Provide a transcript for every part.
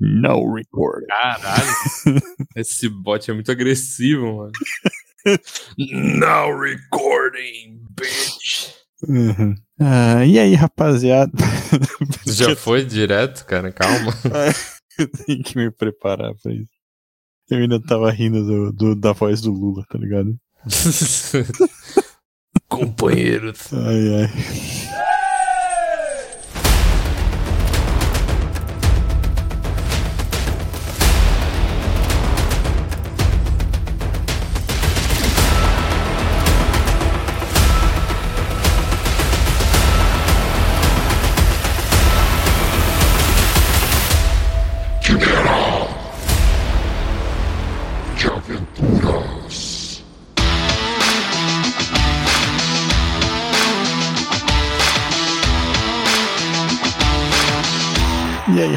No record. Caralho. Esse bot é muito agressivo, mano. no recording, bitch. Uhum. Ah, e aí, rapaziada? Já foi direto, cara? Calma. Eu tenho que me preparar pra isso. Eu ainda tava rindo do, do- da voz do Lula, tá ligado? Companheiro. Ai, ai.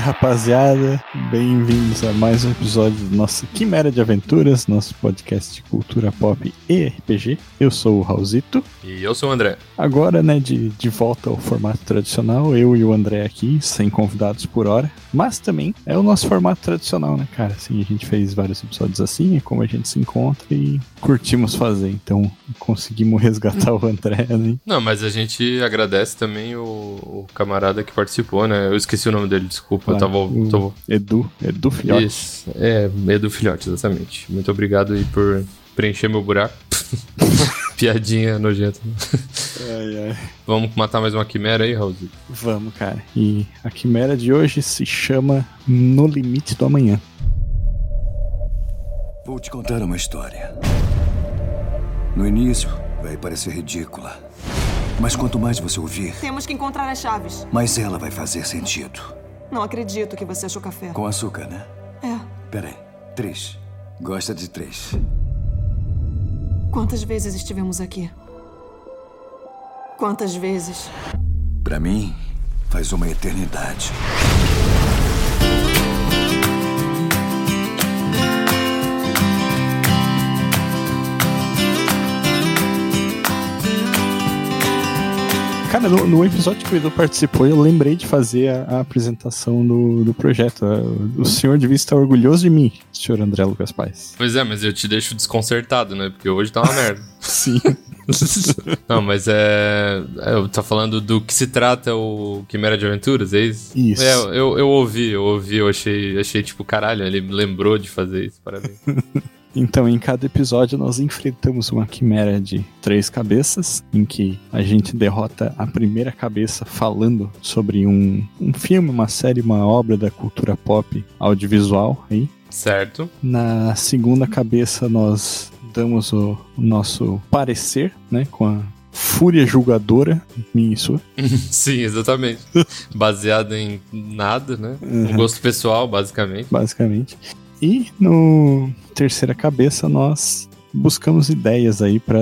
Rapaziada, bem-vindos a mais um episódio do nosso Quimera de Aventuras, nosso podcast de cultura pop e RPG. Eu sou o Raulzito. E eu sou o André. Agora, né, de, de volta ao formato tradicional, eu e o André aqui, sem convidados por hora. Mas também é o nosso formato tradicional, né, cara? Assim, a gente fez vários episódios assim, é como a gente se encontra e curtimos fazer. Então, conseguimos resgatar o André, né? Não, mas a gente agradece também o, o camarada que participou, né? Eu esqueci o nome dele, desculpa. Eu tava. tô- Edu, Edu Filhote. Isso. É, Edu Filhote, exatamente. Muito obrigado aí por preencher meu buraco. Piadinha nojenta. Ai, ai. Vamos matar mais uma quimera aí, Raul? Vamos, cara. E a quimera de hoje se chama No Limite do Amanhã. Vou te contar uma história. No início, vai parecer ridícula. Mas quanto mais você ouvir, Temos que encontrar as chaves. mais ela vai fazer sentido. Não acredito que você achou café. Com açúcar, né? É. Peraí. Três. Gosta de três. Quantas vezes estivemos aqui? Quantas vezes? Pra mim, faz uma eternidade. Cara, no, no episódio que o Edu participou, eu lembrei de fazer a, a apresentação do, do projeto. O senhor devia estar orgulhoso de mim, senhor André Lucas Paz. Pois é, mas eu te deixo desconcertado, né? Porque hoje tá uma merda. Sim. Não, mas é. é, Eu tô falando do que se trata o Quimera de Aventuras, é isso? Isso. É, eu, eu ouvi, eu ouvi, eu achei, achei tipo, caralho, ele lembrou de fazer isso, parabéns. Então, em cada episódio, nós enfrentamos uma quimera de três cabeças, em que a gente derrota a primeira cabeça falando sobre um, um filme, uma série, uma obra da cultura pop audiovisual aí. certo? Na segunda cabeça, nós damos o, o nosso parecer, né, com a fúria julgadora, minha e sua. Sim, exatamente. Baseado em nada, né? Um Uhum. gosto pessoal, basicamente. basicamente. E no terceira cabeça nós buscamos ideias aí para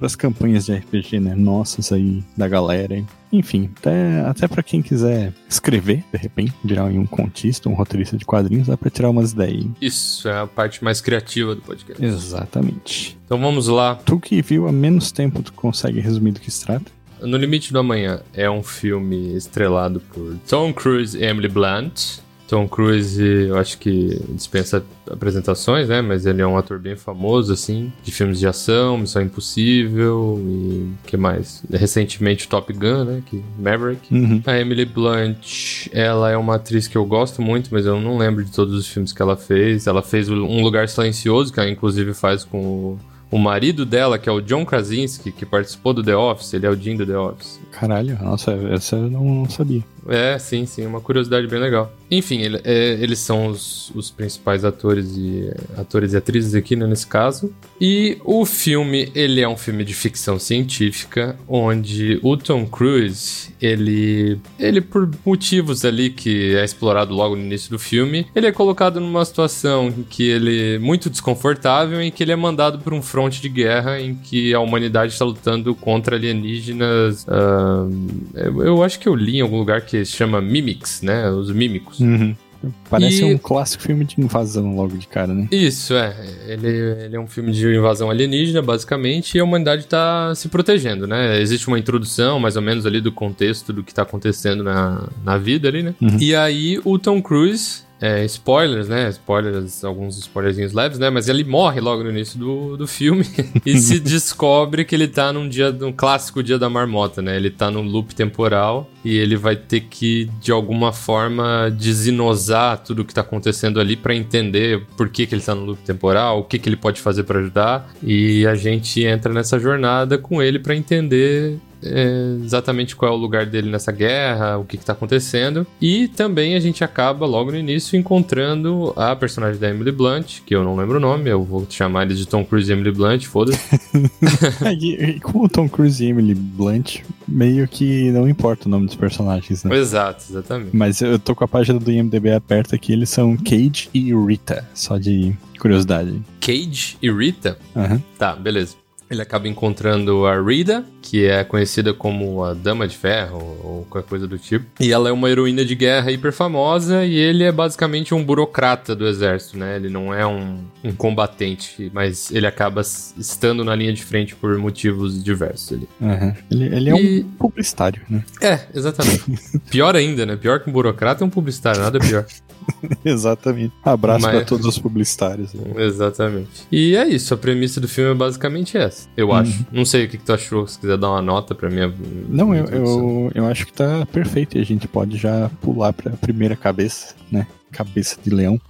as campanhas de RPG, né? Nossas aí da galera. Enfim, até, até para quem quiser escrever, de repente, virar um contista, um roteirista de quadrinhos, dá para tirar umas ideias. Isso é a parte mais criativa do podcast. Exatamente. Então vamos lá. Tu que viu há menos tempo, tu consegue resumir do que se trata? No Limite do Amanhã é um filme estrelado por Tom Cruise e Emily Blunt. Tom Cruise, eu acho que dispensa apresentações, né? Mas ele é um ator bem famoso, assim, de filmes de ação, Missão Impossível e que mais? Recentemente Top Gun, né? Que Maverick. Uhum. A Emily Blunt, ela é uma atriz que eu gosto muito, mas eu não lembro de todos os filmes que ela fez. Ela fez Um Lugar Silencioso, que ela inclusive faz com o, o marido dela, que é o John Krasinski, que participou do The Office. Ele é o Jim do The Office. Caralho, nossa, essa eu não, não sabia. É, sim, sim, uma curiosidade bem legal. Enfim, ele- é, eles são os, os principais atores e atores e atrizes aqui, né, nesse caso. E o filme, ele é um filme de ficção científica, onde o Tom Cruise, ele, ele por motivos ali que é explorado logo no início do filme, ele é colocado numa situação em que ele é muito desconfortável, em que ele é mandado para um fronte de guerra em que a humanidade está lutando contra alienígenas. eu, eu acho que eu li em algum lugar que se chama Mimics, né? Os mímicos. Uhum. Parece E- um clássico filme de invasão logo de cara, né? Isso, é. Ele, ele é um filme de invasão alienígena, basicamente, e a humanidade tá se protegendo, né? Existe uma introdução, mais ou menos, ali do contexto do que tá acontecendo na, na vida ali, né? E aí o Tom Cruise é, spoilers, né? Spoilers, alguns spoilerzinhos leves, né? Mas ele morre logo no início do, do filme e se descobre que ele tá num dia, num clássico dia da marmota, né? Ele tá num loop temporal e ele vai ter que, de alguma forma, desinosar tudo que tá acontecendo ali para entender por que, que ele tá no loop temporal, o que, que ele pode fazer para ajudar. E a gente entra nessa jornada com ele para entender é, exatamente qual é o lugar dele nessa guerra, o que, está acontecendo. E também a gente acaba logo no início encontrando a personagem da Emily Blunt, que eu não lembro o nome, eu vou chamar eles de Tom Cruise e Emily Blunt, foda-se. e como Tom Cruise e Emily Blunt, meio que não importa o nome dos personagens, né? Exato, exatamente. Mas eu tô com a página do IMDB aberta aqui, eles são Cage e Rita, só de curiosidade. Cage e Rita? Uhum. Tá, beleza. Ele acaba encontrando a Rita, que é conhecida como a Dama de Ferro ou qualquer coisa do tipo. E ela é uma heroína de guerra hiper famosa e ele é basicamente um burocrata do exército, né? Ele não é um, um combatente, mas ele acaba estando na linha de frente por motivos diversos ali. Uhum. Ele, ele, é e... um publicitário, né? É, exatamente. pior ainda, né? Pior que um burocrata é um publicitário, nada pior. exatamente. Abraço mas... para todos os publicitários. Exatamente. E é isso, a premissa do filme é basicamente essa eu uhum. acho. Não sei o que, que, tu achou, se quiser dar uma nota pra minha. Não, eu, eu, eu, acho que tá perfeito e a gente pode já pular pra primeira cabeça, né? Cabeça de leão.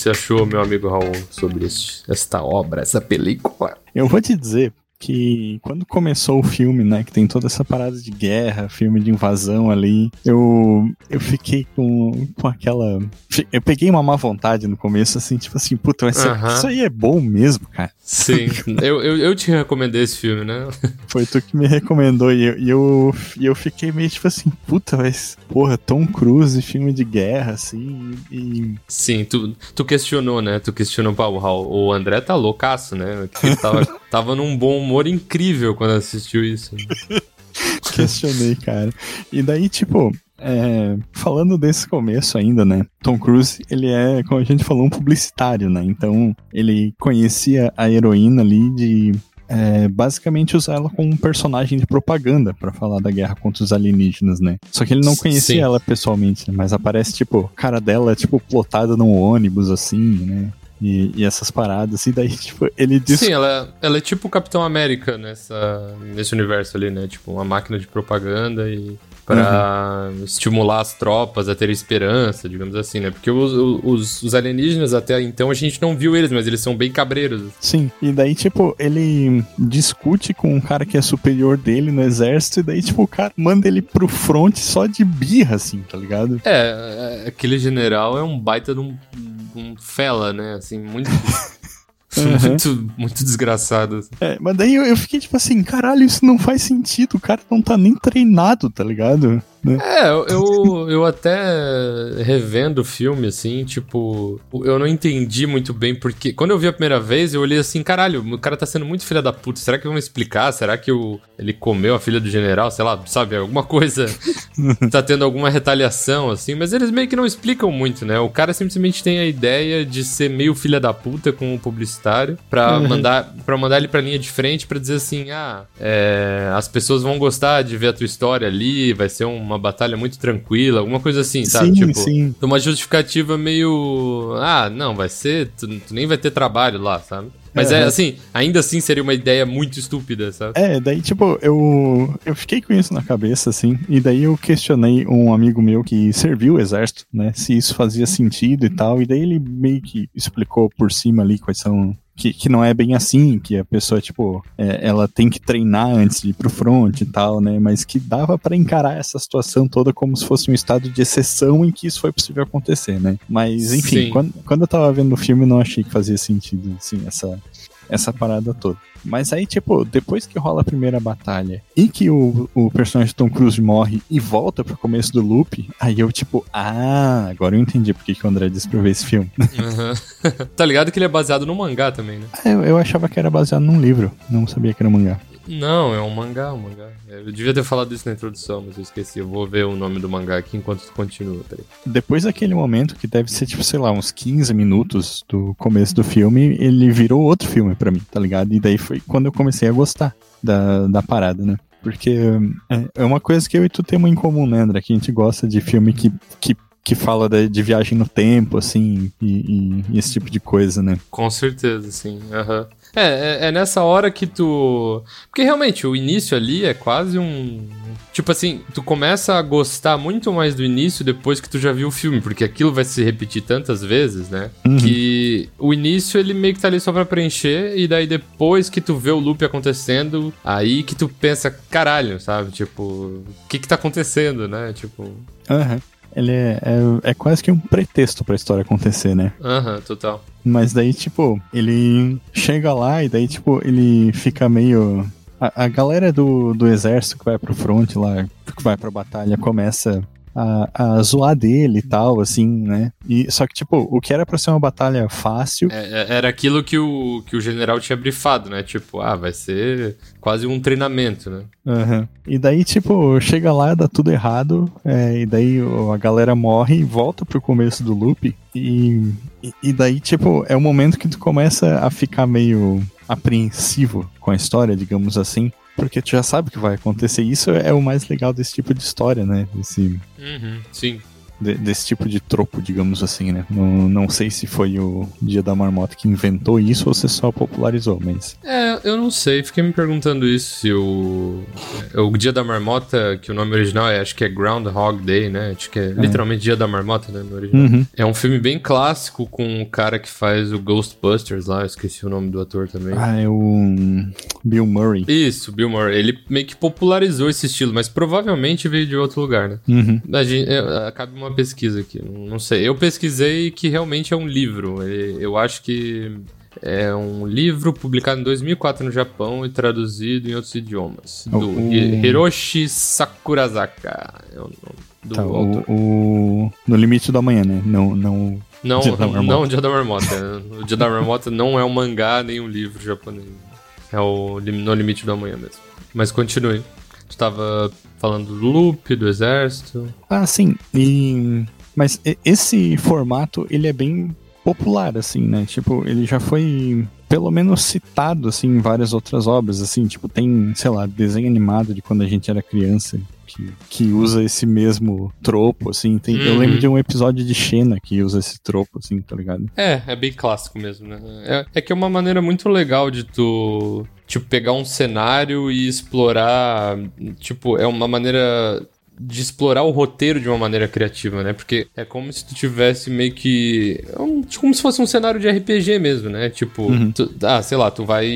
Você achou, meu amigo Raul, sobre esta obra, essa película? Eu vou te dizer, que quando começou o filme, né, que tem toda essa parada de guerra, filme de invasão ali, eu eu fiquei com, com aquela eu peguei uma má vontade no começo assim, tipo assim, puta, mas uh -huh. isso aí é bom mesmo, cara. Sim, eu, eu, eu te recomendei esse filme, né? Foi tu que me recomendou e eu, e eu, e eu fiquei meio tipo assim, puta, mas porra, Tom Cruise, filme de guerra, assim, e... Sim, tu, tu questionou, né? Tu questionou, pá, o, o André tá loucaço, né? Ele tava, tava num bom humor incrível quando assistiu isso. Questionei, cara. E daí, tipo, é, falando desse começo ainda, né? Tom Cruise, ele é, como a gente falou, um publicitário, né? Então, ele conhecia a heroína ali de é, basicamente usar ela como um personagem de propaganda para falar da guerra contra os alienígenas, né? Só que ele não conhecia Sim. ela pessoalmente, né? mas aparece, tipo, a cara dela, tipo, plotada num ônibus, assim, né? E, e, essas paradas. E daí, tipo, ele diz. Sim, ela, ela é tipo o Capitão América nessa, nesse universo ali, né? Tipo, uma máquina de propaganda e para uhum. estimular as tropas a ter esperança, digamos assim, né? Porque os, os, os, alienígenas até então a gente não viu eles, mas eles são bem cabreiros. Sim, e daí, tipo, ele discute com um cara que é superior dele no exército, e daí, tipo, o cara manda ele pro front só de birra, assim, tá ligado? É, é aquele general é um baita de um um fela, né? Assim, muito. Uhum. muito, muito desgraçado. É, mas daí eu, eu, fiquei tipo assim, caralho, isso não faz sentido, o cara não tá nem treinado, tá ligado? Né? É, eu, eu até revendo o filme, assim, tipo, eu não entendi muito bem porque. Quando eu vi a primeira vez, eu olhei assim, caralho, o cara tá sendo muito filha da puta. Será que vão explicar? Será que o, ele comeu a filha do general? Sei lá, sabe, alguma coisa. tá tendo alguma retaliação, assim, mas eles meio que não explicam muito, né? O cara simplesmente tem a ideia de ser meio filha da puta com o publicitário pra, uhum. mandar, pra mandar ele pra linha de frente pra dizer assim: ah, é, as pessoas vão gostar de ver a tua história ali, vai ser um uma batalha muito tranquila, alguma coisa assim, sabe? Sim, tipo, sim. uma justificativa meio. Ah, não, vai ser. Tu, tu nem vai ter trabalho lá, sabe? Mas é. é. assim, ainda assim seria uma ideia muito estúpida, sabe? É, daí, tipo, eu, eu fiquei com isso na cabeça, assim, e daí eu questionei um amigo meu que serviu o exército, né, se isso fazia sentido e tal, e daí ele meio que explicou por cima ali quais são que, que não é bem assim, que a pessoa, tipo, é, ela tem que treinar antes de ir pro front e tal, né? Mas que dava para encarar essa situação toda como se fosse um estado de exceção em que isso foi possível acontecer, né? Mas, enfim, quando, quando eu tava vendo o filme, não achei que fazia sentido, assim, essa, essa parada toda. Mas aí, tipo, depois que rola a primeira batalha e que o, o personagem Tom Cruise morre e volta pro começo do loop, aí eu, tipo, ah, agora eu entendi porque que o André disse pra eu ver esse filme. Uhum. tá ligado que ele é baseado no mangá também, né? É, eu, eu achava que era baseado num livro, não sabia que era um mangá. Não, é um mangá, um mangá. Eu devia ter falado isso na introdução, mas eu esqueci. Eu vou ver o nome do mangá aqui enquanto tu continua, peraí. Depois daquele momento, que deve ser, tipo, sei lá, uns 15 minutos do começo do filme, ele virou outro filme pra mim, tá ligado? E daí foi quando eu comecei a gostar da, da parada, né? Porque é, é uma coisa que eu e tu temos em comum, né, André? Que a gente gosta de filme que, que, que fala de, de viagem no tempo, assim, e, e- esse tipo de coisa, né? Com certeza, sim. aham. É, é, é nessa hora que tu. Porque realmente, o início ali é quase um. Tipo assim, tu começa a gostar muito mais do início depois que tu já viu o filme, porque aquilo vai se repetir tantas vezes, né? Que o início ele meio que tá ali só pra preencher, e daí depois que tu vê o loop acontecendo, aí que tu pensa, caralho, sabe? Tipo, o que que tá acontecendo, né? Tipo, Aham. Ele é, é, é quase que um pretexto pra história acontecer, né? aham, total. Mas daí, tipo, ele chega lá e daí, tipo, ele fica meio. A, a galera do, do exército que vai pro front lá, que vai pra batalha, começa a, a zoar dele e tal, assim, né? E, só que, tipo, o que era pra ser uma batalha fácil. É, é- era aquilo que o, que o general tinha brifado, né? Tipo, ah, vai ser quase um treinamento, né? Aham. E daí, tipo, chega lá, dá tudo errado, é, e daí a galera morre e volta pro começo do loop. E, e, e daí, tipo, é o momento que tu começa a ficar meio apreensivo com a história, digamos assim. Porque tu já sabe o que vai acontecer. Isso é o mais legal desse tipo de história, né? Desse, Uhum, sim. De- desse tipo de tropo, digamos assim, né? Não, não sei se foi o Dia da Marmota que inventou isso ou se só popularizou, mas. É, eu não sei, fiquei me perguntando isso, se o. é O Dia da Marmota, que o nome original é, acho que é Groundhog Day, né? Acho que é literalmente Dia da Marmota, né? No original. Uhum. É um filme bem clássico com o cara que faz o Ghostbusters lá, eu esqueci o nome do ator também. Ah, é o Bill Murray. Isso, Bill Murray. Ele meio que popularizou esse estilo, mas provavelmente veio de outro lugar, né? Uhum. A gente, é, cabe uma pesquisa aqui, não, sei. Eu pesquisei que realmente é um livro. Eu acho que é um livro publicado em 2004 no Japão e traduzido em outros idiomas. Do O- o- Hi- Hiroshi Sakurazaka. É o nome do Tá, autor. o, o- No limite do amanhã, né? Não, não. Não, Dia da Marmota. não Dia da Marmota. o Dia da Marmota não é um mangá nem um livro japonês. É o No Limite do Amanhã mesmo. Mas continue. Tu tava falando do loop, do exército. Ah, sim. E... Mas esse formato, ele é bem popular, assim, né? Tipo, ele já foi pelo menos citado, assim, em várias outras obras, assim. Tipo, tem, sei lá, desenho animado de quando a gente era criança. Que, que usa esse mesmo tropo, assim. Tem, Eu Uhum. lembro de um episódio de Xena que usa esse tropo, assim, tá ligado? É, é bem clássico mesmo, né? É, é que é uma maneira muito legal de tu, tipo, pegar um cenário e explorar. Tipo, é uma maneira de explorar o roteiro de uma maneira criativa, né? Porque é como se tu tivesse meio que. é como se fosse um cenário de RPG mesmo, né? Tipo, tu- ah, sei lá, tu vai.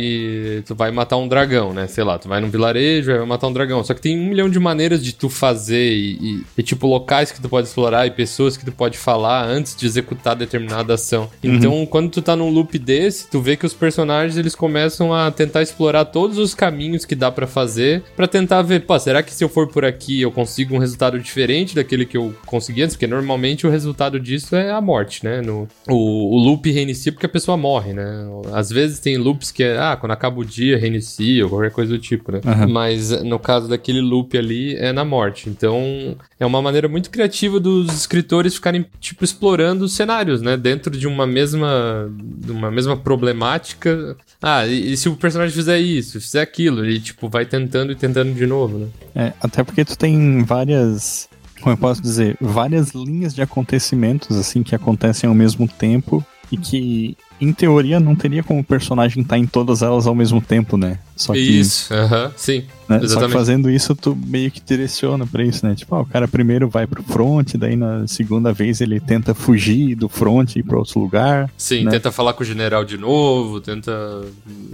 Tu vai matar um dragão, né? Sei lá, tu vai num vilarejo e vai matar um dragão. Só que tem um milhão de maneiras de tu fazer e, e- e, tipo, locais que tu pode explorar e pessoas que tu pode falar antes de executar determinada ação. Então, quando tu tá num loop desse, tu vê que os personagens eles começam a tentar explorar todos os caminhos que dá pra fazer pra tentar ver, pô, será que se eu for por aqui eu consigo um resultado diferente daquele que eu consegui antes? Porque normalmente o resultado disso é a morte, né? No, o, o loop reinicia porque a pessoa morre, né? Às vezes tem loops que é, ah, quando acaba o dia reinicia ou qualquer coisa do tipo, né? Aham. Mas no caso daquele loop ali é na morte. Então é uma maneira muito criativa dos escritores ficarem, tipo, explorando cenários, né? Dentro de uma mesma, de uma mesma problemática. Ah, e, e se o personagem fizer isso, fizer aquilo, ele, tipo, vai tentando e tentando de novo, né? É, até porque tu tem várias, como eu posso dizer, várias linhas de acontecimentos assim que acontecem ao mesmo tempo e que em teoria não teria como o personagem estar em todas elas ao mesmo tempo, né? Só que, Isso, aham, sim. né, só que fazendo isso tu meio que direciona pra isso, né? Tipo, ah, o cara primeiro vai pro front, daí na segunda vez ele tenta fugir do front e ir pra outro lugar. Sim, né? tenta falar com o general de novo, tenta.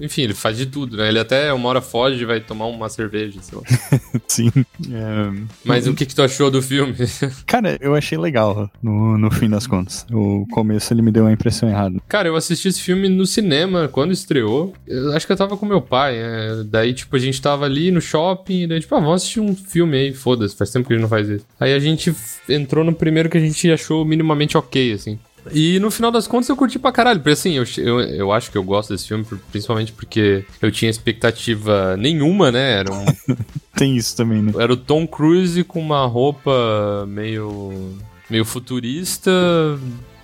Enfim, ele faz de tudo, né? Ele até uma hora foge e vai tomar uma cerveja, sei lá. Sim. É, Mas o que, que tu achou do filme? Cara, eu achei legal no, no fim das contas. O começo ele me deu uma impressão errada. Cara, eu assisti esse filme no cinema quando estreou. Eu acho que eu tava com meu pai, né? Daí, tipo, a gente tava ali no shopping, daí, tipo, ah, vamos assistir um filme aí, foda-se, faz tempo que a gente não faz isso. Aí a gente entrou no primeiro que a gente achou minimamente ok, assim. E no final das contas eu curti pra caralho. Porque assim, eu, eu, eu acho que eu gosto desse filme, principalmente porque eu tinha expectativa nenhuma, né? Era, um, Tem isso também, né? era o Tom Cruise com uma roupa meio. meio futurista.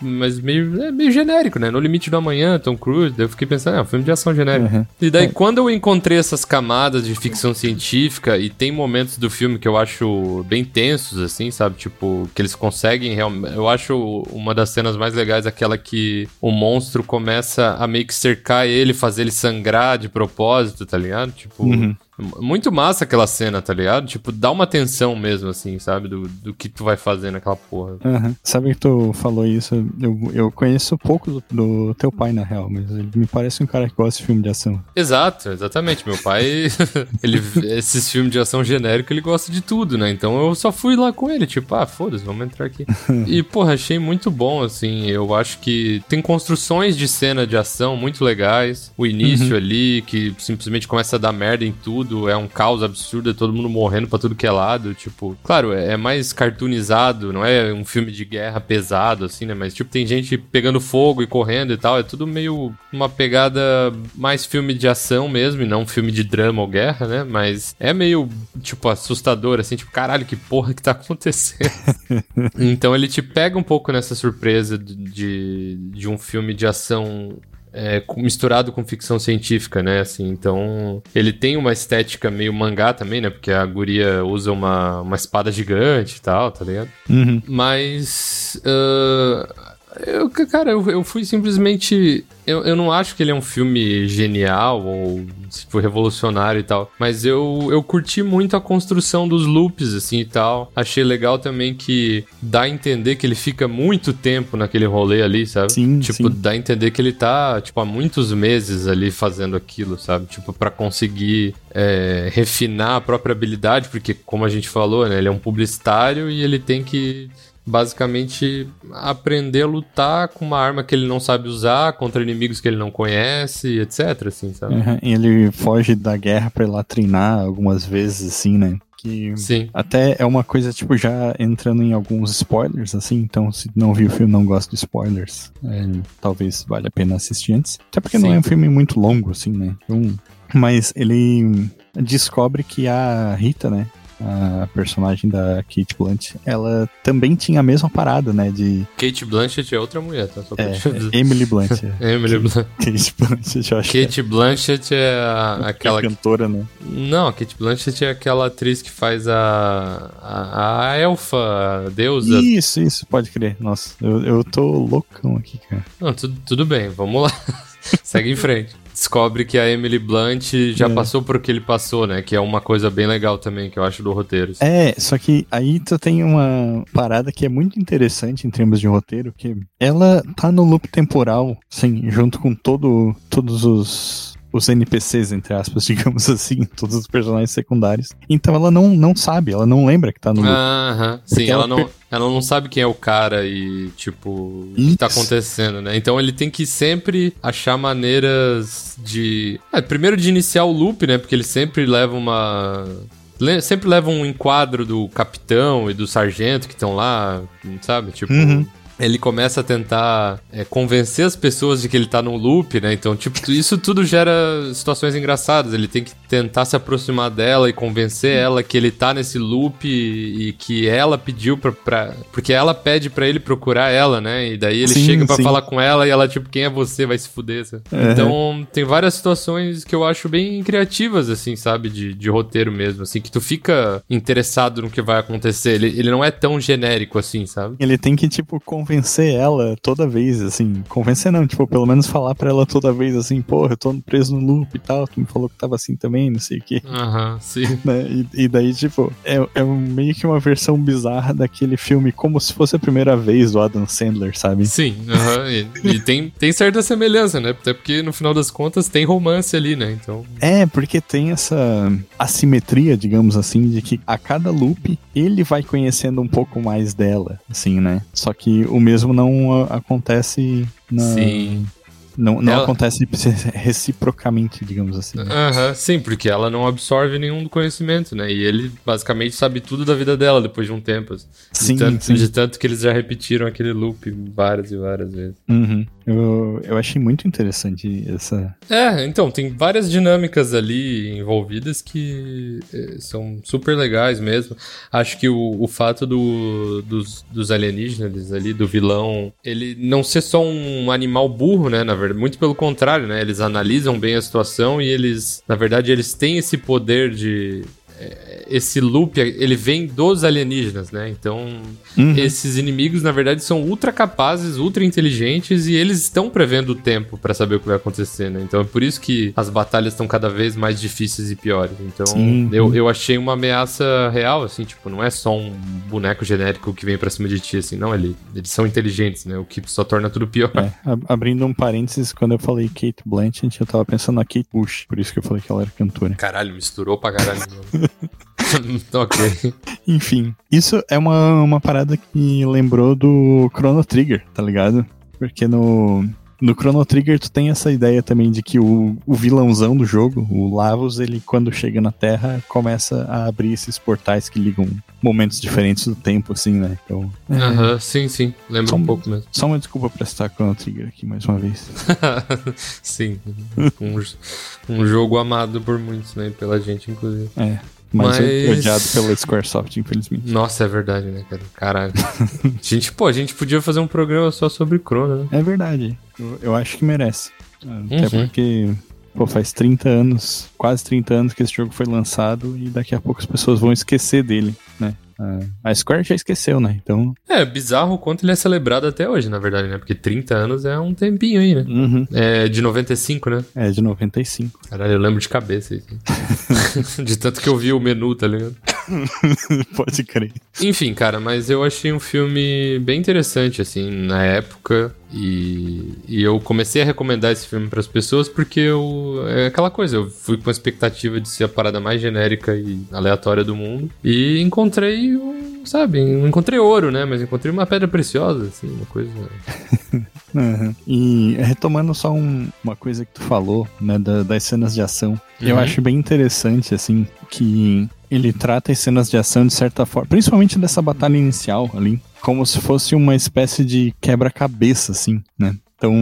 Mas meio, é meio genérico, né? No Limite do Amanhã, Tom Cruise. Daí eu fiquei pensando, é um filme de ação genérico. Uhum. E daí, quando eu encontrei essas camadas de ficção científica, e tem momentos do filme que eu acho bem tensos, assim, sabe? Tipo, que eles conseguem realmente. Eu acho uma das cenas mais legais aquela que o monstro começa a meio que cercar ele, fazer ele sangrar de propósito, tá ligado? Tipo. Uhum. Muito massa aquela cena, tá ligado? Tipo, dá uma tensão mesmo, assim, sabe? Do, do que tu vai fazer naquela porra. Aham. Sabe que tu falou isso? Eu, eu conheço pouco do, do teu pai, na real, mas ele me parece um cara que gosta de filme de ação. Exato, exatamente. Meu pai, ele, esses filmes de ação genérico, ele gosta de tudo, né? Então eu só fui lá com ele, tipo, ah, foda-se, vamos entrar aqui. e, porra, achei muito bom, assim. Eu acho que tem construções de cena de ação muito legais. O início ali, que simplesmente começa a dar merda em tudo, é um caos absurdo, é todo mundo morrendo pra tudo que é lado. Tipo, claro, é é mais cartoonizado, não é um filme de guerra pesado, assim, né? Mas, tipo, tem gente pegando fogo e correndo e tal. É tudo meio uma pegada mais filme de ação mesmo, e não filme de drama ou guerra, né? Mas é meio, tipo, assustador, assim, tipo, caralho, que porra que tá acontecendo? então ele te pega um pouco nessa surpresa de, de um filme de ação é, misturado com ficção científica, né? Assim, então ele tem uma estética meio mangá também, né? Porque a guria usa uma, uma espada gigante e tal, tá ligado? Uhum. Mas. ah, eu, cara, eu, eu fui simplesmente. Eu, eu não acho que ele é um filme genial ou tipo, revolucionário e tal. Mas eu, eu curti muito a construção dos loops, assim e tal. Achei legal também que dá a entender que ele fica muito tempo naquele rolê ali, sabe? Sim, Tipo, sim. dá a entender que ele tá, tipo, há muitos meses ali fazendo aquilo, sabe? Tipo, pra conseguir é, refinar a própria habilidade, porque, como a gente falou, né? Ele é um publicitário e ele tem que basicamente aprender a lutar com uma arma que ele não sabe usar, contra inimigos que ele não conhece, etc, assim, sabe? Uhum. E ele foge da guerra pra ir lá treinar algumas vezes, assim, né? Que Sim. até é uma coisa, tipo, já entrando em alguns spoilers, assim, então se não viu o filme não gosta de spoilers, é, talvez valha a pena assistir antes. Até porque não Sim. é um filme muito longo, assim, né? Então, mas ele descobre que a Rita, né? A personagem da Kate Blunt, ela também tinha a mesma parada, né? De Kate Blanchett é outra mulher, tá? Só é. Emily é. Emily Blunt. Kate Blanchett, eu acho que Kate Blanchett é a- é aquela cantora, né? Não, a Kate Blanchett é aquela atriz que faz a. a, a elfa, a deusa. Isso, isso, pode crer. Nossa, eu, eu tô loucão aqui, cara. Não, tudo, tudo bem, vamos lá. Segue em frente. Descobre que a Emily Blunt já É. passou por o que ele passou, né? Que é uma coisa bem legal também, que eu acho do roteiro. É, só que aí tu tem uma parada que é muito interessante em termos de roteiro, que ela tá no loop temporal, sim, junto com todo, todos os, os NPCs, entre aspas, digamos assim, todos os personagens secundários. Então ela não, não sabe, ela não lembra que tá no. Aham, sim, Porque ela ela não, per- ela não sabe quem é o cara e, tipo, o que tá acontecendo, né? Então ele tem que sempre achar maneiras de. É, primeiro de iniciar o loop, né? Porque ele sempre leva uma. Sempre leva um enquadro do capitão e do sargento que estão lá, sabe? Tipo. Uhum. Ele começa a tentar é, convencer as pessoas de que ele tá num loop, né? Então, tipo, isso tudo gera situações engraçadas. Ele tem que tentar se aproximar dela e convencer ela que ele tá nesse loop e, e que ela pediu pra, pra- Porque ela pede pra ele procurar ela, né? E daí ele Sim, chega pra sim. falar com ela e ela, tipo, quem é você? Vai se fuder. sabe? Uhum. Então, tem várias situações que eu acho bem criativas, assim, sabe? De, de roteiro mesmo, assim, que tu fica interessado no que vai acontecer. Ele, ele não é tão genérico assim, sabe? Ele tem que, tipo, convencer ela toda vez, assim. Convencer não, tipo, pelo menos falar pra ela toda vez, assim, porra, eu tô preso no loop e tal, tu me falou que tava assim também, não sei o quê. Aham, sim. né? E, e daí, tipo, é, é meio que uma versão bizarra daquele filme como se fosse a primeira vez do Adam Sandler, sabe? Sim, aham. E, e tem, tem certa semelhança, né? Até porque no final das contas tem romance ali, né? Então. É, porque tem essa assimetria, digamos assim, de que a cada loop ele vai conhecendo um pouco mais dela, assim, né? Só que o mesmo não acontece na, Sim. Não, não Ela- acontece reciprocamente, digamos assim. né? Sim, porque ela não absorve nenhum do conhecimento, né? E ele basicamente sabe tudo da vida dela depois de um tempo. assim. De Sim, tanto, sim. de tanto que eles já repetiram aquele loop várias e várias vezes. Uhum. Eu, eu achei muito interessante essa. É, então, tem várias dinâmicas ali envolvidas que eh, são super legais mesmo. Acho que o, o fato do, dos, dos alienígenas ali, do vilão, ele não ser só um animal burro, né, na verdade, muito pelo contrário, né, eles analisam bem a situação e eles, na verdade, eles têm esse poder de... Esse loop, ele vem dos alienígenas, né? Então, Uhum. esses inimigos, na verdade, são ultra capazes, ultra inteligentes e eles estão prevendo o tempo pra saber o que vai acontecer, né? Então é por isso que as batalhas estão cada vez mais difíceis e piores. Então Sim. eu, eu achei uma ameaça real, assim, tipo, não é só um boneco genérico que vem pra cima de ti, assim, não, ele, eles são inteligentes, né? O que só torna tudo pior. É, ab- abrindo um parênteses, quando eu falei Kate Blanchett, eu tava pensando na Kate Bush, por isso que eu falei que ela era cantora. Caralho, misturou pra caralho. ok. Enfim, isso é uma, uma parada que lembrou do Chrono Trigger, tá ligado? Porque no, no Chrono Trigger tu tem essa ideia também de que o, o vilãozão do jogo, o Lavos, ele quando chega na Terra começa a abrir esses portais que ligam momentos diferentes do tempo, assim, né? Então, é, Aham, sim, sim. Lembra um um- pouco mesmo. só uma desculpa pra citar Chrono Trigger aqui mais uma vez. sim. Um, um jogo amado por muitos, né? Pela gente, inclusive. É. Mas, Mas- odiado pela Squaresoft, infelizmente. Nossa, é verdade, né, cara? Caralho. gente, pô, a gente podia fazer um programa só sobre Chrono, né? É verdade. Eu, eu acho que merece. Até Uhum. porque, pô, faz 30 anos, quase 30 anos que esse jogo foi lançado e daqui a pouco as pessoas vão esquecer dele, né? A- A Square já esqueceu, né? Então. É, bizarro o quanto ele é celebrado até hoje, na verdade, né? Porque 30 anos é um tempinho aí, né? Uhum. É de 95, né? É de 95. Caralho, eu lembro de cabeça isso. de tanto que eu vi o menu, tá ligado? Pode crer. Enfim, cara, mas eu achei um filme bem interessante, assim, na época. E, e eu comecei a recomendar esse filme pras pessoas porque eu. É aquela coisa, eu fui com a expectativa de ser a parada mais genérica e aleatória do mundo. E encontrei um. Sabe, encontrei ouro, né? Mas encontrei uma pedra preciosa, assim, uma coisa. Uhum. E retomando só um- uma coisa que tu falou, né, da- das cenas de ação, eu Uhum. acho bem interessante, assim, que ele trata as cenas de ação de certa forma, principalmente dessa batalha inicial ali, como se fosse uma espécie de quebra-cabeça, assim, né? Então,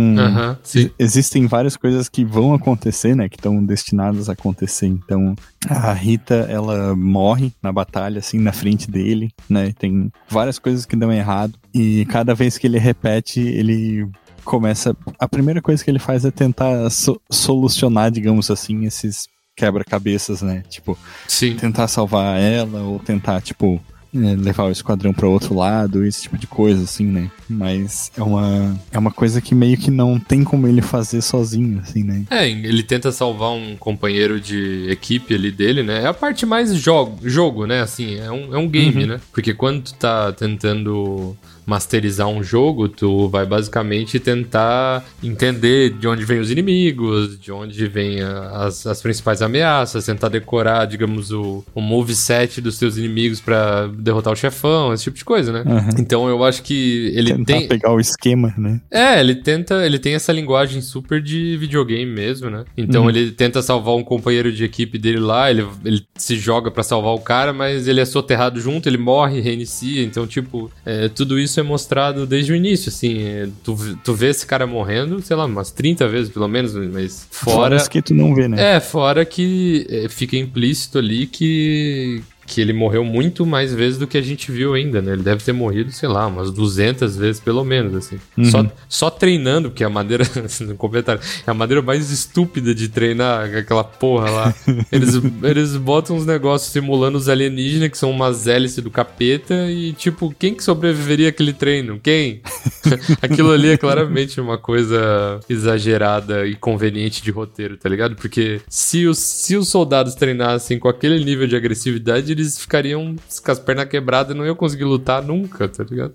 existem várias coisas que vão acontecer, né, que estão destinadas a acontecer. Então, a Rita, ela morre na batalha, assim, na frente dele, né? Tem várias coisas que dão errado. E cada vez que ele repete, ele começa. A primeira coisa que ele faz é tentar so- solucionar, digamos assim, esses quebra-cabeças, né? Tipo, Sim. tentar salvar ela ou tentar, tipo, é, levar o esquadrão para outro lado, esse tipo de coisa, assim, né? Mas é uma, é uma coisa que meio que não tem como ele fazer sozinho, assim, né? É, ele tenta salvar um companheiro de equipe ali dele, né? É a parte mais jogo, jogo né? Assim, é um, é um game, né? Porque quando tu tá tentando masterizar um jogo, tu vai basicamente tentar entender de onde vêm os inimigos, de onde vêm as, as principais ameaças, tentar decorar, digamos, o, o moveset dos teus inimigos pra derrotar o chefão, esse tipo de coisa, né? Aham. Então eu acho que ele Tentar tem. pegar o esquema, né? É, ele tenta, ele tem essa linguagem super de videogame mesmo, né? Então Uhum. ele tenta salvar um companheiro de equipe dele lá, ele, ele se joga pra salvar o cara, mas ele é soterrado junto, ele morre, reinicia, então tipo, é, tudo isso é mostrado desde o início, assim, é, tu, tu vê esse cara morrendo, sei lá, umas 30 vezes pelo menos, mas fora... as que tu não vê, né? É, fora que é, fica implícito ali que, que ele morreu muito mais vezes do que a gente viu ainda, né? Ele deve ter morrido, sei lá, umas 200 vezes pelo menos, assim. Uhum. Só, só treinando, porque a maneira, no comentário, é a maneira mais estúpida de treinar aquela porra lá. Eles, eles botam uns negócios simulando os alienígenas, que são umas hélices do capeta, e tipo, quem que sobreviveria àquele treino? Quem? Aquilo ali é claramente uma coisa exagerada e conveniente de roteiro, tá ligado? Porque se os, se os soldados treinassem com aquele nível de agressividade, eles ficariam com as pernas quebradas e não iam conseguir lutar nunca, tá ligado?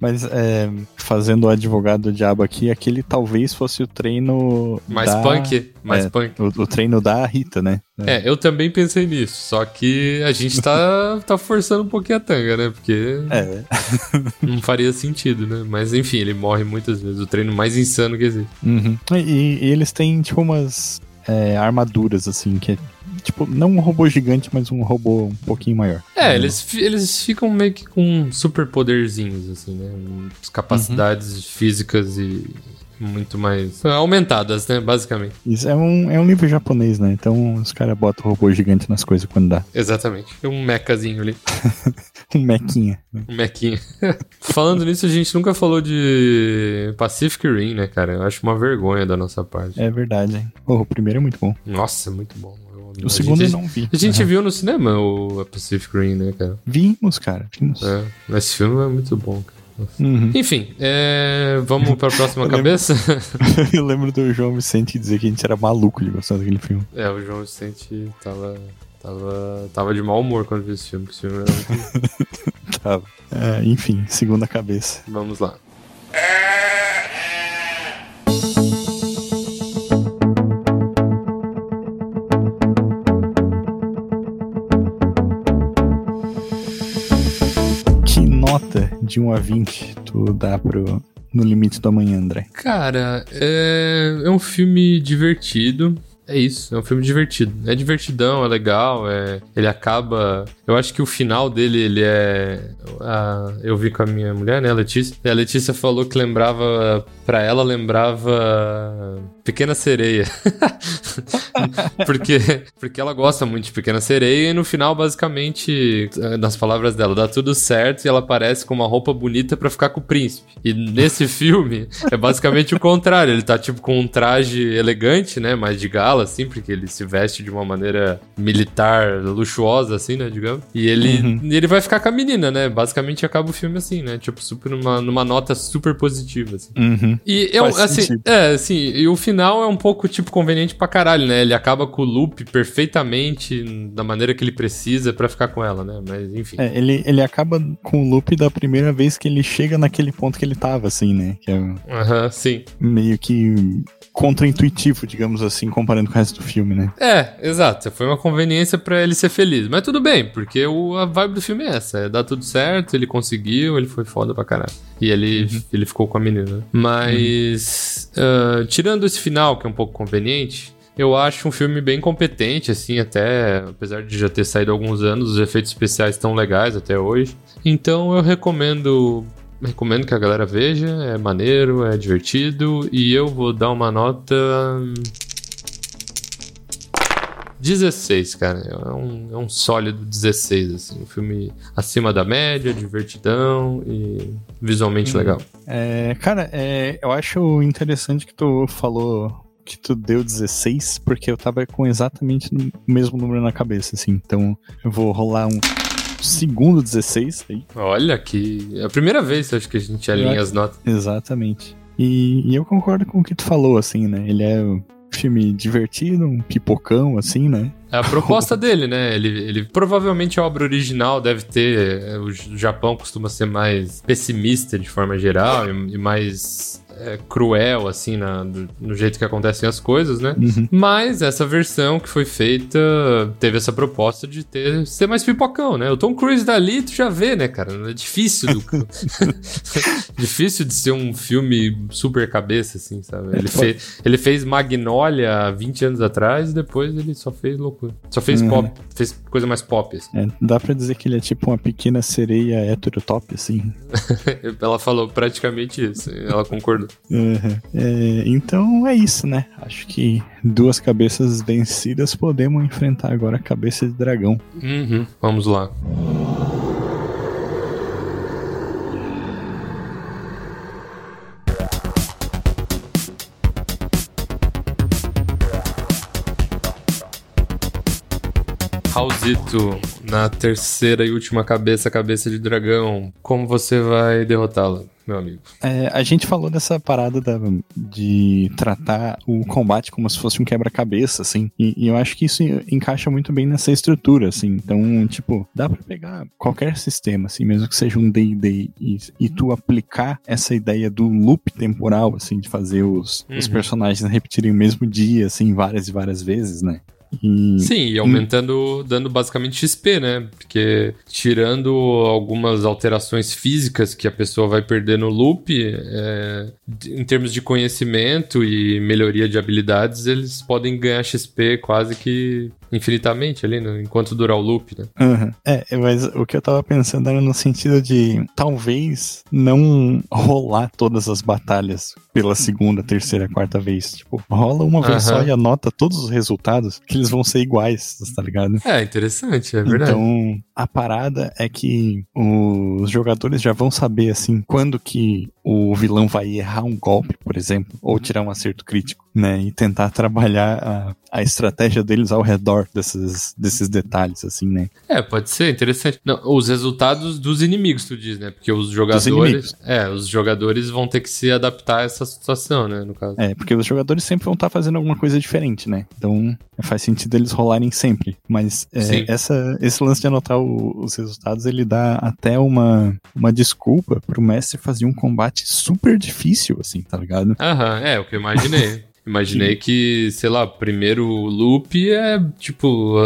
Mas é, fazendo o advogado do diabo aqui, aquele talvez fosse o treino. Mais da... punk, mais é, punk. O, o, treino da Rita, né? É, eu também pensei nisso, só que a gente tá, tá forçando um pouquinho a tanga, né? Porque é. não faria sentido, né? Mas enfim, ele morre muitas vezes, o treino mais insano que existe. Uhum. E, e, eles têm, tipo, umas é, armaduras, assim, que é tipo, não um robô gigante, mas um robô um pouquinho maior. É, eles, eles ficam meio que com superpoderzinhos, assim, né? Capacidades uhum. físicas e muito mais aumentadas, né? Basicamente. Isso é um, é um livro japonês, né? Então os caras botam o robô gigante nas coisas quando dá. Exatamente. Um mecazinho ali. um mequinha. Um mequinha. Falando nisso, a gente nunca falou de Pacific Rim, né, cara? Eu acho uma vergonha da nossa parte. É verdade, hein? Oh, o primeiro é muito bom. Nossa, muito bom. O segundo eu não vi. A gente uhum. viu no cinema o Pacific Rim, né, cara? Vimos, cara. Vimos. É, esse filme é muito bom, cara. Uhum. Enfim, é... vamos pra próxima eu cabeça? Lembro... eu lembro do João Vicente dizer que a gente era maluco de gostar daquele filme. É, o João Vicente tava, tava, tava de mau humor quando viu esse filme, esse filme era muito... tava. É, enfim, segunda cabeça. Vamos lá. nota de 1 a 20 tu dá pro No Limite do Amanhã, André? Cara, é, é um filme divertido. É isso, é um filme divertido. É divertidão, é legal, é... ele acaba. Eu acho que o final dele, ele é. A... Eu vi com a minha mulher, né, a Letícia. E a Letícia falou que lembrava. Pra ela, lembrava. Pequena Sereia. porque, porque ela gosta muito de Pequena Sereia e no final, basicamente, nas palavras dela, dá tudo certo e ela aparece com uma roupa bonita para ficar com o príncipe. E nesse filme, é basicamente o contrário. Ele tá, tipo, com um traje elegante, né, mais de gala, assim, porque ele se veste de uma maneira militar, luxuosa, assim, né, digamos. E ele, uhum. ele vai ficar com a menina, né? Basicamente acaba o filme assim, né? Tipo, super numa, numa nota super positiva, assim. Uhum. E eu, assim, sentido. é, assim, e o final é um pouco, tipo, conveniente pra caralho, né? Ele acaba com o loop perfeitamente da maneira que ele precisa para ficar com ela, né? Mas, enfim. É, ele, ele acaba com o loop da primeira vez que ele chega naquele ponto que ele tava, assim, né? Que é Aham, uhum, sim. Meio que contra-intuitivo, digamos assim, comparando com o resto do filme, né? É, exato. Foi uma conveniência para ele ser feliz. Mas tudo bem, porque o, a vibe do filme é essa. É dar tudo certo, ele conseguiu, ele foi foda pra caralho. E ele, uhum. ele ficou com a menina. Mas, uhum. uh, tirando esse final, que é um pouco conveniente, eu acho um filme bem competente, assim, até apesar de já ter saído há alguns anos, os efeitos especiais estão legais até hoje. Então eu recomendo recomendo que a galera veja, é maneiro, é divertido e eu vou dar uma nota 16, cara. É um, é um sólido 16, assim. Um filme acima da média, divertidão e visualmente hum. legal. É, cara, é, eu acho interessante que tu falou que tu deu 16, porque eu tava com exatamente o mesmo número na cabeça, assim. Então eu vou rolar um segundo 16 aí. Olha que. É a primeira vez acho que a gente alinha as notas. Exatamente. E, e, eu concordo com o que tu falou, assim, né? Ele é um filme divertido, um pipocão, assim, né? É a proposta dele, né? Ele, ele provavelmente a obra original deve ter. É, o Japão costuma ser mais pessimista de forma geral e, e mais é, cruel, assim, na, do, no jeito que acontecem as coisas, né? Uhum. Mas essa versão que foi feita teve essa proposta de ter ser mais pipocão, né? O Tom Cruise dali, tu já vê, né, cara? É difícil do... difícil de ser um filme super cabeça, assim, sabe? Ele, fez, ele fez Magnolia 20 anos atrás e depois ele só fez loucura. Só fez uhum. pop, fez coisa mais pop, assim. É, dá pra dizer que ele é tipo uma pequena sereia heterotop, assim. Ela falou praticamente isso, ela concordou. Uhum. É, então é isso, né? Acho que duas cabeças vencidas podemos enfrentar agora a cabeça de dragão. Uhum. Vamos lá. Raulzito, na terceira e última cabeça, cabeça de dragão, como você vai derrotá-la? Meu amigo. É, a gente falou dessa parada da- de tratar o combate como se fosse um quebra-cabeça, assim. E, e eu acho que isso encaixa muito bem nessa estrutura, assim. Então, tipo, dá pra pegar qualquer sistema, assim, mesmo que seja um D&D e, e tu aplicar essa ideia do loop temporal, assim, de fazer os, os Uhum. personagens repetirem o mesmo dia, assim, várias e várias vezes, né? E, Sim, e aumentando, dando basicamente XP, né? Porque tirando algumas alterações físicas que a pessoa vai perder no loop, é, em termos de conhecimento e melhoria de habilidades, eles podem ganhar XP quase que infinitamente ali, né? enquanto durar o loop, né? Aham. É, mas o que eu tava pensando era no sentido de talvez não rolar todas as batalhas pela segunda, terceira, quarta vez. Tipo, rola uma vez só e anota todos os resultados, que eles vão ser iguais, tá ligado? É, interessante, é verdade. Então, a parada é que os jogadores já vão saber, assim, quando que o vilão vai errar um golpe, por exemplo, ou tirar um acerto crítico, né? E tentar trabalhar a, a estratégia deles ao redor desses, desses detalhes, assim, né? É, pode ser interessante. Não, os resultados dos inimigos, tu diz, né? Porque os jogadores. É, os jogadores vão ter que se adaptar a essa situação, né? No caso. É, porque os jogadores sempre vão estar fazendo alguma coisa diferente, né? Então faz sentido eles rolarem sempre. Mas é, essa, esse lance de anotar o- os resultados, ele dá até uma, uma desculpa pro mestre fazer um combate super difícil, assim, tá ligado? Aham, é o que eu imaginei. Imaginei que, sei lá, primeiro loop é tipo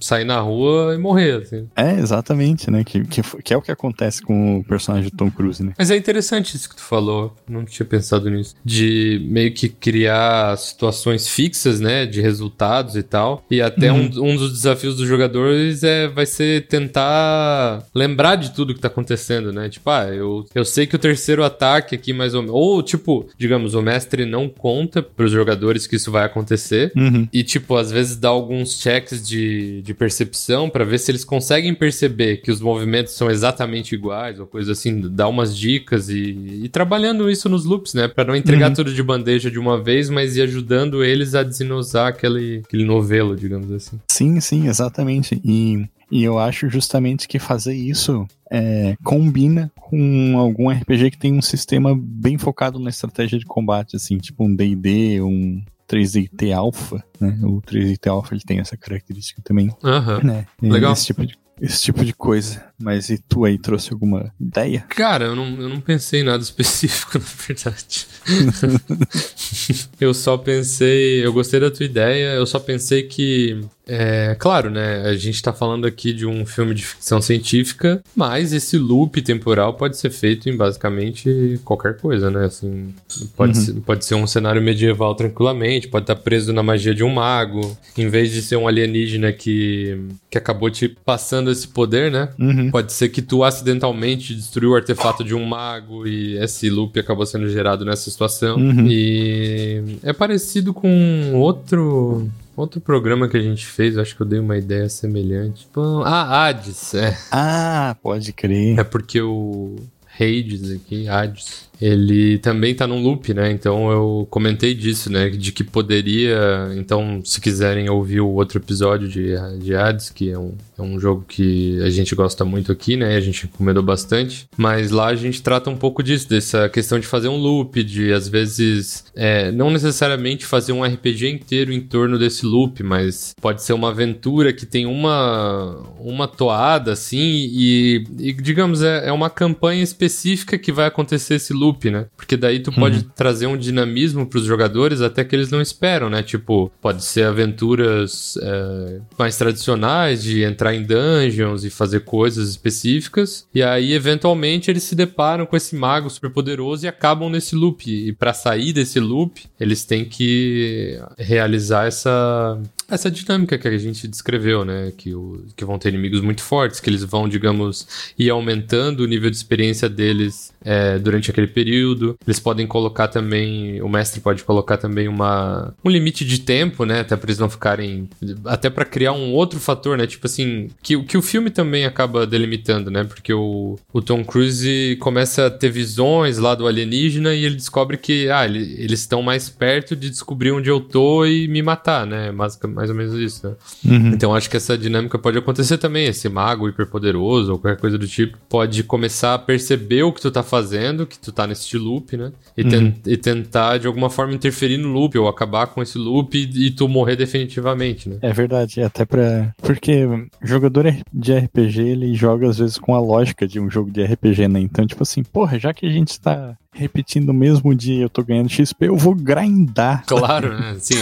sair na rua e morrer, assim. É, exatamente, né? Que, que, que é o que acontece com o personagem do Tom Cruise, né? Mas é interessante isso que tu falou. Não tinha pensado nisso. De meio que criar situações fixas, né? De resultados e tal. E até um, um dos desafios dos jogadores é, vai ser tentar lembrar de tudo que tá acontecendo, né? Tipo, ah, eu, eu sei que o terceiro ataque aqui mais ou menos. Ou, tipo, digamos, o mestre não conta pros jogadores que isso vai acontecer. Uhum. E, tipo, às vezes dá alguns checks de, de percepção pra ver se eles conseguem perceber que os movimentos são exatamente iguais ou coisa assim, dá umas dicas e, e trabalhando isso nos loops, né? Pra não entregar tudo de bandeja de uma vez, mas ir ajudando eles a desenosar aquele, aquele novelo, digamos assim. Sim, sim, exatamente. E, e eu acho justamente que fazer isso é, combina com algum RPG que tem um sistema bem focado na estratégia de combate, assim, tipo um D&D, um 3DT Alpha, né? O 3DT Alpha ele tem essa característica também, Aham. né? É, Legal. Esse tipo de, esse tipo de coisa. Mas e tu aí trouxe alguma ideia? Cara, eu não, eu não pensei em nada específico, na verdade. eu só pensei. Eu gostei da tua ideia, eu só pensei que. É claro, né? A gente tá falando aqui de um filme de ficção científica, mas esse loop temporal pode ser feito em basicamente qualquer coisa, né? Assim, pode, Uhum. ser, pode ser um cenário medieval tranquilamente, pode estar preso na magia de um mago, em vez de ser um alienígena que, que acabou te passando esse poder, né? Uhum. Pode ser que tu acidentalmente destruiu o artefato de um mago e esse loop acabou sendo gerado nessa situação. Uhum. E é parecido com outro. Outro programa que a gente fez, eu acho que eu dei uma ideia semelhante. Ah, Hades, é. Ah, pode crer. É porque o Hades aqui, Hades, ele também tá num loop, né? Então eu comentei disso, né? De que poderia. Então, se quiserem ouvir o outro episódio de, de Hades, que é um, é um jogo que a gente gosta muito aqui, né? A gente recomendou bastante. Mas lá a gente trata um pouco disso, dessa questão de fazer um loop, de às vezes é, não necessariamente fazer um RPG inteiro em torno desse loop, mas pode ser uma aventura que tem uma, uma toada assim e, e, digamos, é, é uma campanha específica que vai acontecer esse loop, né? Porque daí tu pode trazer um dinamismo pros jogadores até que eles não esperam, né? Tipo, pode ser aventuras é, mais tradicionais de entrar em dungeons e fazer coisas específicas e aí eventualmente eles se deparam com esse mago super poderoso e acabam nesse loop e para sair desse loop eles têm que realizar essa essa dinâmica que a gente descreveu, né? Que, o, que vão ter inimigos muito fortes, que eles vão, digamos, ir aumentando o nível de experiência deles é, durante aquele período. Eles podem colocar também, o mestre pode colocar também uma, um limite de tempo, né? Até pra eles não ficarem. Até para criar um outro fator, né? Tipo assim, que, que o filme também acaba delimitando, né? Porque o, o Tom Cruise começa a ter visões lá do alienígena e ele descobre que, ah, ele, eles estão mais perto de descobrir onde eu tô e me matar, né? Mais, mais ou menos isso, né? Uhum. Então acho que essa dinâmica pode acontecer também. Esse mago hiperpoderoso ou qualquer coisa do tipo pode começar a perceber o que tu tá fazendo, que tu tá nesse loop, né? E, ten- e tentar de alguma forma interferir no loop ou acabar com esse loop e, e tu morrer definitivamente, né? É verdade, até pra. Porque jogador de RPG ele joga às vezes com a lógica de um jogo de RPG, né? Então, tipo assim, porra, já que a gente tá repetindo o mesmo dia e eu tô ganhando XP, eu vou grindar. Claro, né? Sim,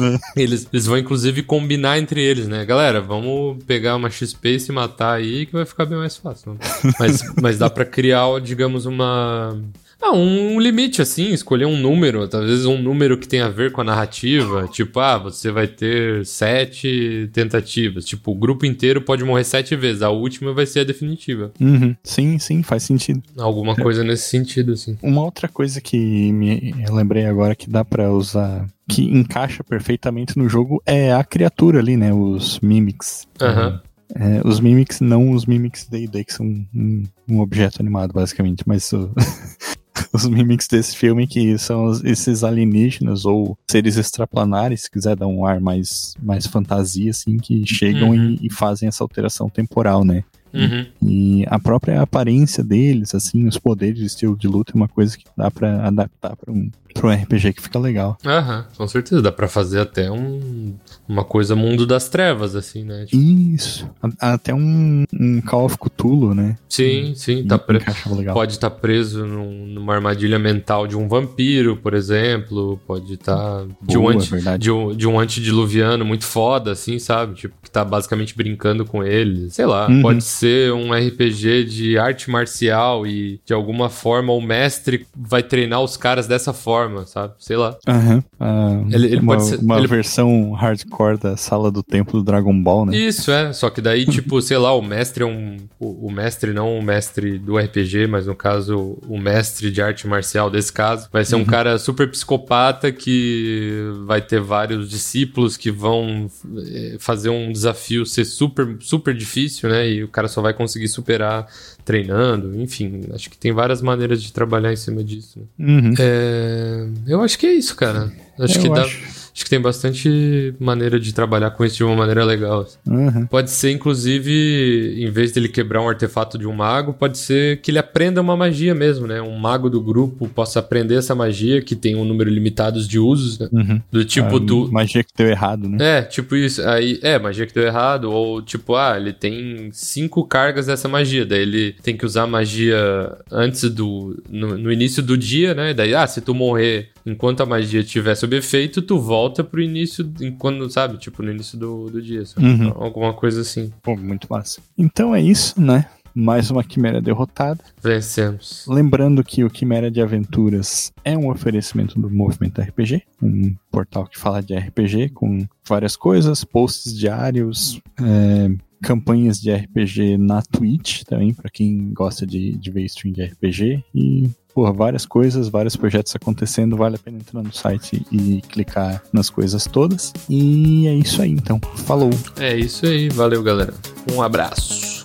eles, eles vão inclusive combinar entre eles, né? Galera, vamos pegar uma XP e se matar aí que vai ficar bem mais fácil. né? Mas, mas dá pra criar, digamos, uma. Ah, um limite, assim, escolher um número, talvez um número que tenha a ver com a narrativa. Tipo, ah, você vai ter sete tentativas. Tipo, o grupo inteiro pode morrer sete vezes, a última vai ser a definitiva. Uhum. Sim, sim, faz sentido. Alguma coisa nesse sentido, assim. Uma outra coisa que me eu lembrei agora que dá pra usar, que encaixa perfeitamente no jogo, é a criatura ali, né? Os mimics. Aham. É, os mimics, não os mimics D&D, que são um, um objeto animado, basicamente, mas o- os mimics desse filme que são esses alienígenas ou seres extraplanares, se quiser dar um ar mais, mais fantasia, assim, que chegam Uhum. e, e fazem essa alteração temporal, né? Uhum. E a própria aparência deles, assim, os poderes, o estilo de luta é uma coisa que dá pra adaptar pra um, pra um RPG que fica legal. Aham, com certeza. Dá pra fazer até um, uma coisa mundo das trevas, assim, né? Tipo, Isso. Até um, um Call of Cthulhu, né? sim, sim. Tá pre-. Pode estar preso num- numa armadilha mental de um vampiro, por exemplo. Pode estar de, um anti- verdade. de, um, de um antediluviano muito foda, assim, sabe? Tipo, que tá basicamente brincando com ele. Sei lá. Uhum. Pode ser um RPG de arte marcial e de alguma forma o mestre vai treinar os caras dessa forma, sabe? Sei lá. Aham. Ah, Ele- ele uma pode ser- uma ele- versão hardcore da sala do templo do Dragon Ball, né? Isso, é. Só que daí, tipo, sei lá, o mestre é um. O, o mestre, não o mestre do RPG, mas no caso, o mestre de arte marcial desse caso, vai ser um cara super psicopata que vai ter vários discípulos que vão eh, fazer um desafio ser super, super difícil, né? E o cara só vai conseguir superar treinando. Enfim, acho que tem várias maneiras de trabalhar em cima disso. né? Uhum. É, eu acho que é isso, cara. Acho que dá. acho. Acho que tem bastante maneira de trabalhar com isso de uma maneira legal. assim. Uhum. Pode ser, inclusive, em vez dele quebrar um artefato de um mago, pode ser que ele aprenda uma magia mesmo, né? Um mago do grupo possa aprender essa magia, que tem um número limitado de usos, né? Uhum. Do tipo Ah, do. Magia que deu errado, né? É, tipo isso. Aí, é, magia que deu errado. Ou tipo, ah, ele tem cinco cargas dessa magia. Daí ele tem que usar magia antes do. No, no início do dia, né? Daí, ah, se tu morrer enquanto a magia estiver sob efeito, tu volta pro início. Enquanto, sabe? Tipo, no início do, do dia. sabe? Uhum. Alguma coisa assim. Pô, muito massa. Então é isso, né? Mais uma quimera derrotada. Vencemos. Lembrando que o Quimera de Aventuras é um oferecimento do Movimento RPG, um portal que fala de RPG com várias coisas, posts diários, é, campanhas de RPG na Twitch também, para quem gosta de, de ver stream de RPG. E, várias coisas, vários projetos acontecendo. Vale a pena entrar no site e clicar nas coisas todas. E é isso aí, então. Falou! É isso aí. Valeu, galera. Um abraço.